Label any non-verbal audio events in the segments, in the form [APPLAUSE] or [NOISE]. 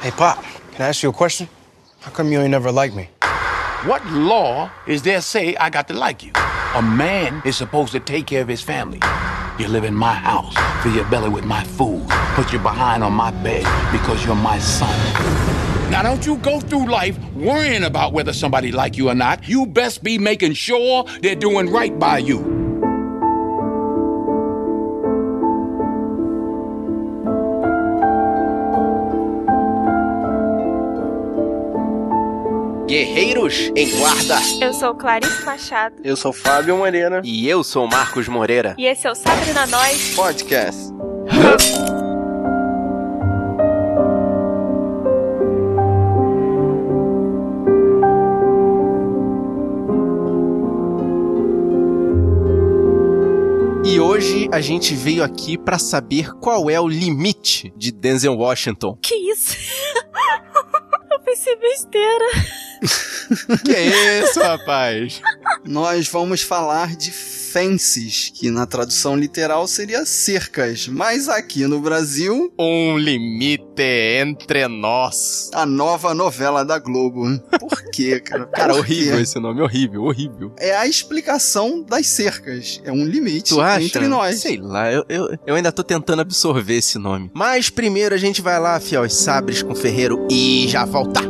Hey, Pop, can I ask you a question? How come you ain't never liked me? What law is there say I got to like you? A man is supposed to take care of his family. You live in my house, fill your belly with my food, put you behind on my bed because you're my son. Now don't you go through life worrying about whether somebody like you or not. You best be making sure they're doing right by you. Guerreiros em Guarda. Eu sou Clarice Machado. Eu sou Fábio Moreira. E eu sou Marcos Moreira. E esse é o Sabrina Nós Podcast. E hoje a gente veio aqui pra saber qual é o limite de Denzel Washington. Que isso? [LAUGHS] Pensei besteira. [LAUGHS] Que é isso, rapaz? Nós vamos falar de fences, que na tradução literal seria cercas, mas aqui no Brasil, Um limite entre nós. a nova novela da Globo. Por quê, cara? [LAUGHS] Cara, horrível quê? esse nome, horrível, horrível. É a explicação das cercas. É um limite Tu acha? entre nós. Sei lá, eu, eu, eu ainda tô tentando absorver esse nome. Mas primeiro a gente vai lá afiar os sabres com o ferreiro e já volta.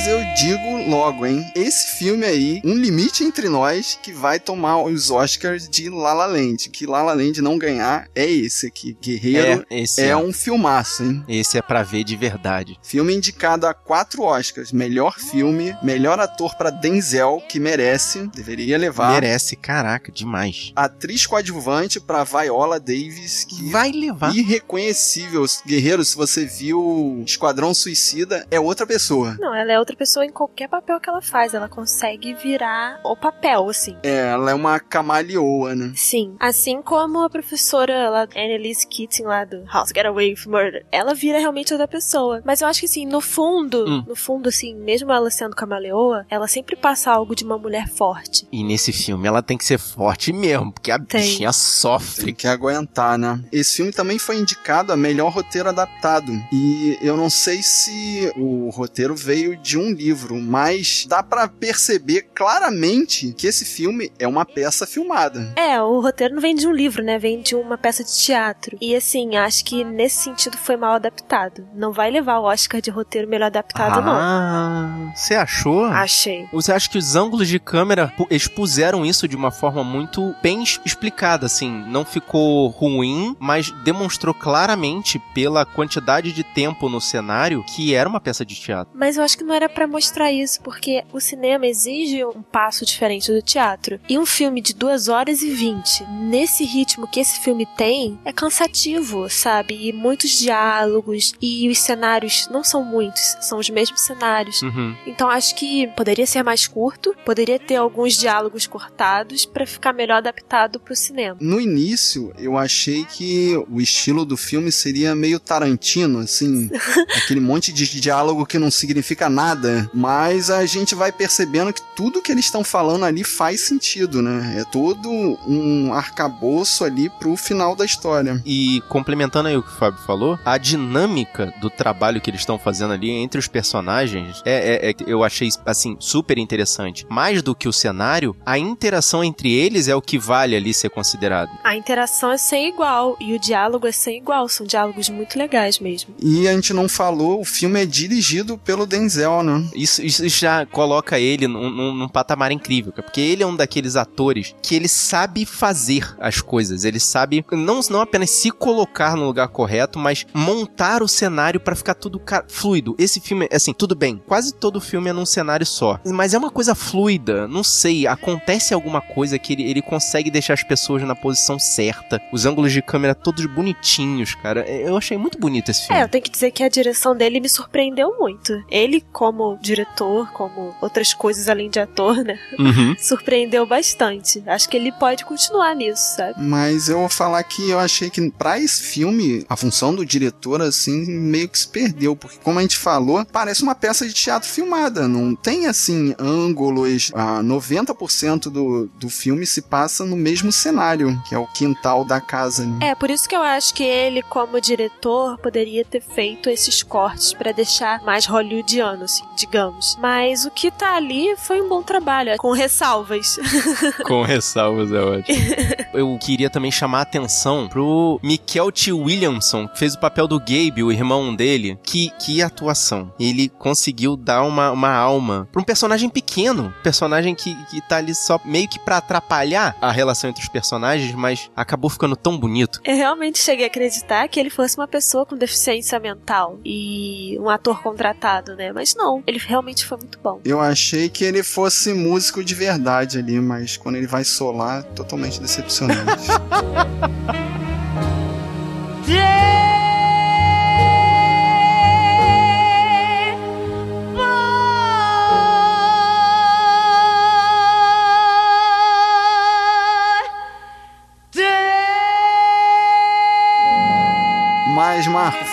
Mas eu digo logo, hein? Esse filme aí, Um Limite Entre Nós, que vai tomar os Oscars de La La Land. Que La La Land não ganhar é esse aqui. Guerreiro É, esse é, é. um filmaço, hein? Esse é pra ver de verdade. Filme indicado a quatro Oscars. Melhor filme, melhor ator pra Denzel, que merece, deveria levar. Merece, caraca, demais. Atriz coadjuvante pra Viola Davis, que Vai levar. irreconhecível. Guerreiro, se você viu Esquadrão Suicida, é outra pessoa. Não, ela é outra pessoa em qualquer papel que ela faz. Ela consegue virar o papel, assim. É, ela é uma camaleoa, né? Sim. Assim como a professora lá, Annalise Keating lá do House Get Away with Murder. Ela vira realmente outra pessoa. Mas eu acho que assim, no fundo, Hum. no fundo, assim, mesmo ela sendo camaleoa, ela sempre passa algo de uma mulher forte. E nesse filme ela tem que ser forte mesmo, porque a Tem. bichinha sofre. Tem que aguentar, né? Esse filme também foi indicado a melhor roteiro adaptado. E eu não sei se o roteiro veio de um livro, mas dá pra perceber claramente que esse filme é uma peça filmada. É, o roteiro não vem de um livro, né? Vem de uma peça de teatro. E assim, acho que nesse sentido foi mal adaptado. Não vai levar o Oscar de roteiro melhor adaptado, não. Ah, você achou? Achei. Você acha que os ângulos de câmera pu- expuseram isso de uma forma muito bem explicada, assim? Não ficou ruim, mas demonstrou claramente pela quantidade de tempo no cenário que era uma peça de teatro. Mas eu acho que não era pra mostrar isso, porque o cinema exige um passo diferente do teatro. E um filme de 2 horas e 20, nesse ritmo que esse filme tem, é cansativo, sabe? E muitos diálogos, e os cenários não são muitos, são os mesmos cenários. Uhum. Então acho que poderia ser mais curto, poderia ter alguns diálogos cortados pra ficar melhor adaptado pro cinema. No início, eu achei que o estilo do filme seria meio Tarantino, assim, [LAUGHS] aquele monte de diálogo que não significa nada, mas a gente vai percebendo que tudo que eles estão falando ali faz sentido, né? É todo um arcabouço ali pro final da história. E complementando aí o que o Fábio falou, a dinâmica do trabalho que eles estão fazendo ali entre os personagens é, é- é- eu achei assim super interessante. Mais do que o cenário, a interação entre eles é o que vale ali ser considerado. A interação é sem igual e o diálogo é sem igual, são diálogos muito legais mesmo. E a gente não falou, o filme é dirigido pelo Denzel, né? Isso, isso já coloca ele num, num- num patamar incrível, porque ele é um daqueles atores que ele sabe fazer as coisas, ele sabe não, não apenas se colocar no lugar correto, mas montar o cenário pra ficar tudo fluido. Esse filme, assim, tudo bem, quase todo filme é num cenário só, mas é uma coisa fluida, não sei, acontece alguma coisa que ele, ele consegue deixar as pessoas na posição certa, os ângulos de câmera todos bonitinhos, cara. Eu achei muito bonito esse filme. É, eu tenho que dizer que a direção dele me surpreendeu muito. Ele, como diretor, como outras coisas além de ator, né? Uhum. [LAUGHS] Surpreendeu bastante. Acho que ele pode continuar nisso, sabe? Mas eu vou falar que eu achei que pra esse filme, a função do diretor, assim, meio que se perdeu. Porque, como a gente falou, parece uma peça de teatro filmada. Não tem, assim, ângulos. Ah, 90% do, do filme se passa no mesmo cenário, que é o quintal da casa. né? É, por isso que eu acho que ele, como diretor, poderia ter feito esses cortes pra deixar mais hollywoodiano, assim, digamos. Mas o que tá ali foi um bom trabalho, com ressalvas. [LAUGHS] Com ressalvas, é ótimo. [LAUGHS] Eu queria também chamar a atenção pro Mikel T. Williamson, que fez o papel do Gabe, o irmão dele. Que, que atuação. Ele conseguiu dar uma, uma alma pra um personagem pequeno. Personagem que, que tá ali só meio que pra atrapalhar a relação entre os personagens, mas acabou ficando tão bonito. Eu realmente cheguei a acreditar que ele fosse uma pessoa com deficiência mental e um ator contratado, né? Mas não, ele realmente foi muito bom. Eu achei que ele fosse músico de verdade ali, mas quando ele vai solar, totalmente decepcionante. [LAUGHS]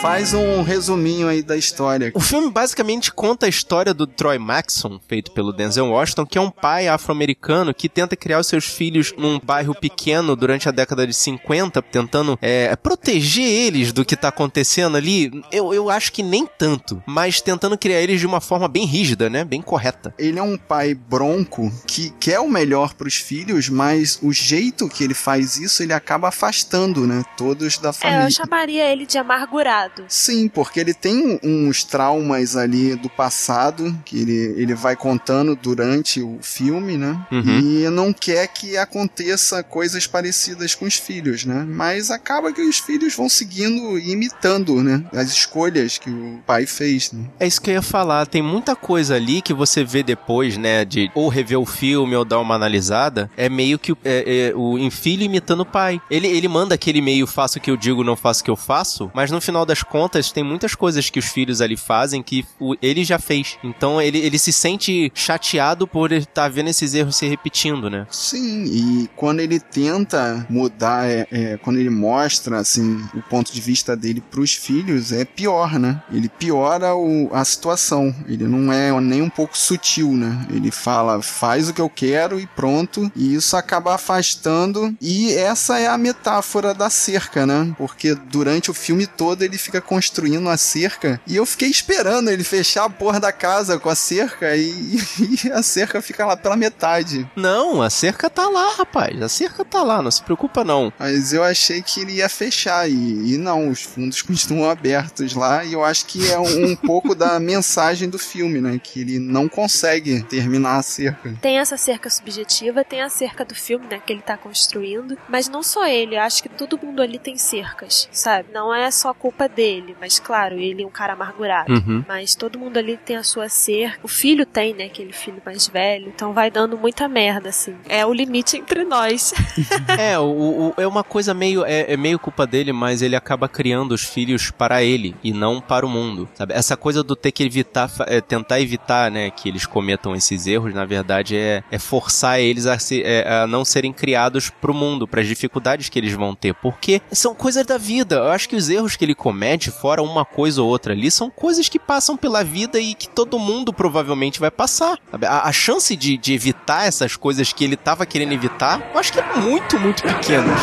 faz um resuminho aí da história. O filme basicamente conta a história do Troy Maxon, feito pelo Denzel Washington, que é um pai afro-americano que tenta criar os seus filhos num bairro pequeno durante a década de 50, tentando é, proteger eles do que tá acontecendo ali. Eu, eu acho que nem tanto, mas tentando criar eles de uma forma bem rígida, né? Bem correta. Ele é um pai bronco que quer o melhor pros filhos, mas o jeito que ele faz isso, ele acaba afastando, né? Todos da É, família. eu chamaria ele de amargurado. Sim, porque ele tem uns traumas ali do passado que ele, ele vai contando durante o filme, né? Uhum. E não quer que aconteça coisas parecidas com os filhos, né? Mas acaba que os filhos vão seguindo e imitando, né? As escolhas que o pai fez, né? É isso que eu ia falar. Tem muita coisa ali que você vê depois, né? De ou rever o filme ou dar uma analisada. É meio que o- é, é, o filho imitando o pai. Ele, ele manda aquele meio faço o que eu digo, não faço o que eu faço. Mas no final das contas, tem muitas coisas que os filhos ali fazem que o- ele já fez. Então ele, ele se sente chateado por estar vendo esses erros se repetindo, né? Sim, e quando ele tenta mudar, é, é, quando ele mostra assim o ponto de vista dele pros filhos, é pior, né? Ele piora o- a situação. Ele não é nem um pouco sutil, né? Ele fala, faz o que eu quero e pronto. E isso acaba afastando. E essa é a metáfora da cerca, né? Porque durante o filme todo ele fica construindo a cerca. E eu fiquei esperando ele fechar a porra da casa com a cerca e, [LAUGHS] e a cerca fica lá pela metade. Não, a cerca tá lá, rapaz. A cerca tá lá, não se preocupa não. Mas eu achei que ele ia fechar e, e não, os fundos [LAUGHS] continuam abertos lá e eu acho que é um, um [LAUGHS] pouco da mensagem do filme, né? Que ele não consegue terminar a cerca. Tem essa cerca subjetiva, tem a cerca do filme, né, que ele tá construindo, mas não só ele, eu acho que todo mundo ali tem cercas, sabe? Não é só culpa dele, mas claro, ele é um cara amargurado, Uhum. mas todo mundo ali tem a sua cerca. O filho tem, né, aquele filho mais velho, então vai dando muita merda assim. É o limite entre nós. [LAUGHS] É, o, o- é uma coisa meio. É, é meio culpa dele, mas ele acaba criando os filhos para ele e não para o mundo. Sabe? Essa coisa do ter que evitar, é, tentar evitar, né, que eles cometam esses erros, na verdade, é, é forçar eles a, se- é, a não serem criados pro mundo, para as dificuldades que eles vão ter. Porque são coisas da vida. Eu acho que os erros que ele comete, fora uma coisa ou outra ali, são coisas que passam pela vida e que todo mundo provavelmente vai passar. A, a chance de, de evitar essas coisas que ele tava querendo evitar, eu acho que é muito, muito pequenas.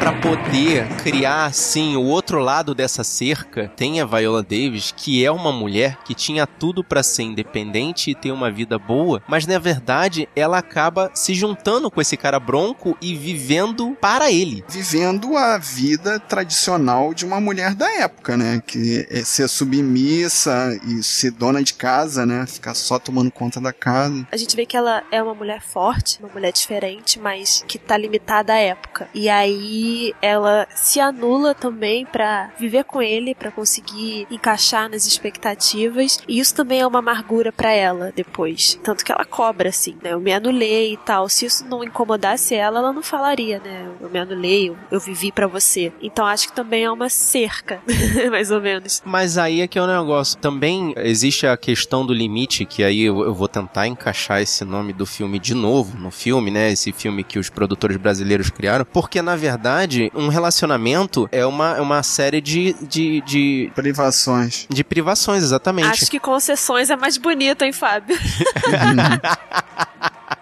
Pra poder criar assim o outro lado dessa cerca, tem a Viola Davis, que é uma mulher que tinha tudo pra ser independente e ter uma vida boa, mas na verdade ela acaba se juntando com esse cara bronco e vivendo para ele. Vivendo a vida tradicional de uma mulher da época, né? Que é ser submissa e ser dona de casa, né? Ficar só tomando conta da casa. A gente vê que ela é uma mulher forte, uma mulher diferente, mas que tá limitada à época. E aí ela se anula também pra viver com ele, pra conseguir encaixar nas expectativas. E isso também é uma amargura pra ela depois. Tanto que ela cobra assim, né? Eu me anulei e tal. Se isso não incomodasse ela, ela não falaria, né? Eu me anulei, eu, eu vivi pra você. Então acho que também é uma cerca, [LAUGHS] mais ou menos. Mas aí é que é o negócio. Também existe a questão do limite, que aí eu, eu vou tentar encaixar esse nome do filme de novo no filme, né? Esse filme que os produtores brasileiros criaram. Porque, na verdade, um relacionamento é uma, é uma série de, de, de, Privações. de privações, exatamente. Acho que concessões é mais bonito, hein, Fábio? [LAUGHS]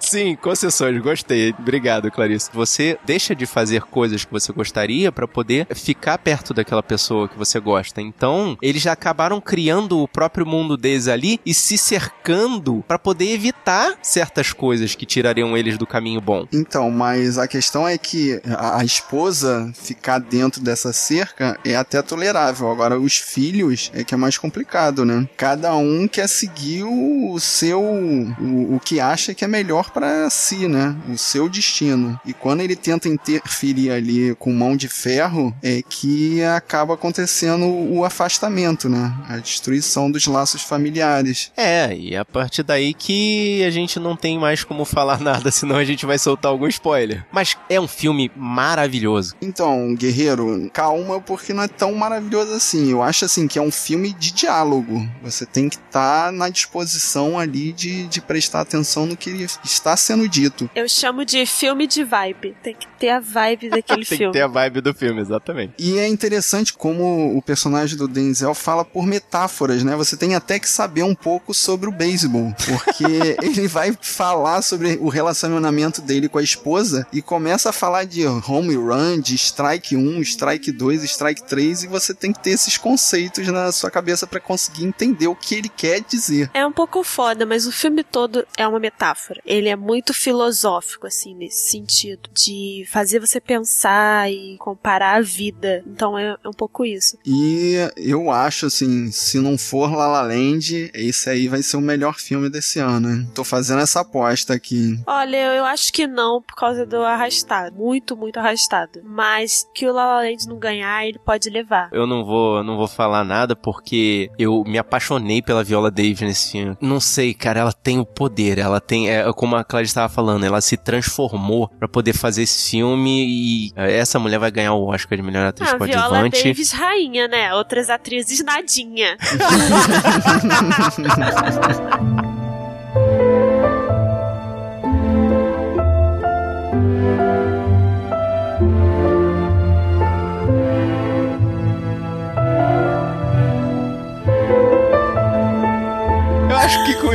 Sim, concessões, gostei. Obrigado, Clarice. Você deixa de fazer coisas que você gostaria pra poder ficar perto daquela pessoa que você gosta. Então, eles acabaram criando o próprio mundo deles ali e se cercando pra poder evitar certas coisas que tirariam eles do caminho bom. Então, mas a questão é que a, a esposa ficar dentro dessa cerca é até tolerável. Agora, os filhos é que é mais complicado, né? Cada um quer seguir o seu. o, o que acha que é melhor pra si, né? O seu destino. E quando ele tenta interferir ali com mão de ferro, é que acaba acontecendo o afastamento, né? A destruição dos laços familiares. É, e a partir daí que a gente não tem mais como falar [LAUGHS] nada, senão a gente vai soltar algum spoiler. Mas é um filme maravilhoso. Então, guerreiro, calma, porque não é tão maravilhoso assim. Eu acho assim que é um filme de diálogo. Você tem que estar na disposição ali de, de prestar atenção no que está sendo dito. Eu chamo de filme de vibe. Tem que ter a vibe [LAUGHS] daquele Tem filme. que ter a vibe do filme, exatamente. E é interessante como o personagem do Denzel fala por metáforas, né? Você tem até que saber um pouco sobre o beisebol, porque [LAUGHS] ele vai falar sobre o relacionamento dele com a esposa e começa a falar de home run, de strike 1, strike 2, strike 3 e você tem que ter esses conceitos na sua cabeça para conseguir entender o que ele quer dizer. É um pouco foda, mas o filme todo é uma metáfora. Ele é muito filosófico, assim, nesse sentido. De fazer você pensar e comparar a vida. Então é, é um pouco isso. E eu acho assim, se não for La La Land, esse aí vai ser o melhor filme desse ano. hein? Tô fazendo essa aposta aqui. Olha, eu acho que não, por causa do arrastado. Muito, muito arrastado. Mas que o La La Land não ganhar, ele pode levar. Eu não vou, não vou falar nada porque eu me apaixonei pela Viola Davis nesse filme. Não sei, cara, ela tem o poder, ela tem, é, como a Clarice estava falando, ela se transformou pra poder fazer esse filme e é, essa mulher vai ganhar o Oscar de melhor atriz Ah, Viola coadjuvante. Davis rainha, né? Outras atrizes nadinha. [LAUGHS]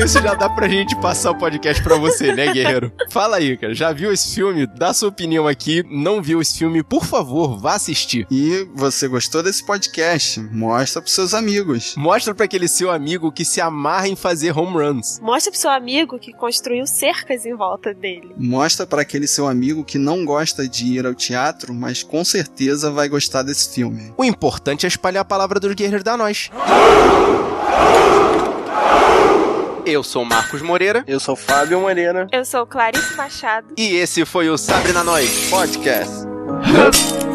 isso já dá pra gente passar o podcast pra você, né, guerreiro? Fala aí, cara. Já viu esse filme? Dá sua opinião aqui. Não viu esse filme? Por favor, vá assistir. E você gostou desse podcast? Mostra pros seus amigos. Mostra pra aquele seu amigo que se amarra em fazer home runs. Mostra pro seu amigo que construiu cercas em volta dele. Mostra para aquele seu amigo que não gosta de ir ao teatro, mas com certeza vai gostar desse filme. O importante é espalhar a palavra dos guerreiros da nós. Eu sou Marcos Moreira Eu sou Fábio Moreira. Eu sou Clarice Machado. e esse foi o Sabre na Nós. Podcast. [LAUGHS]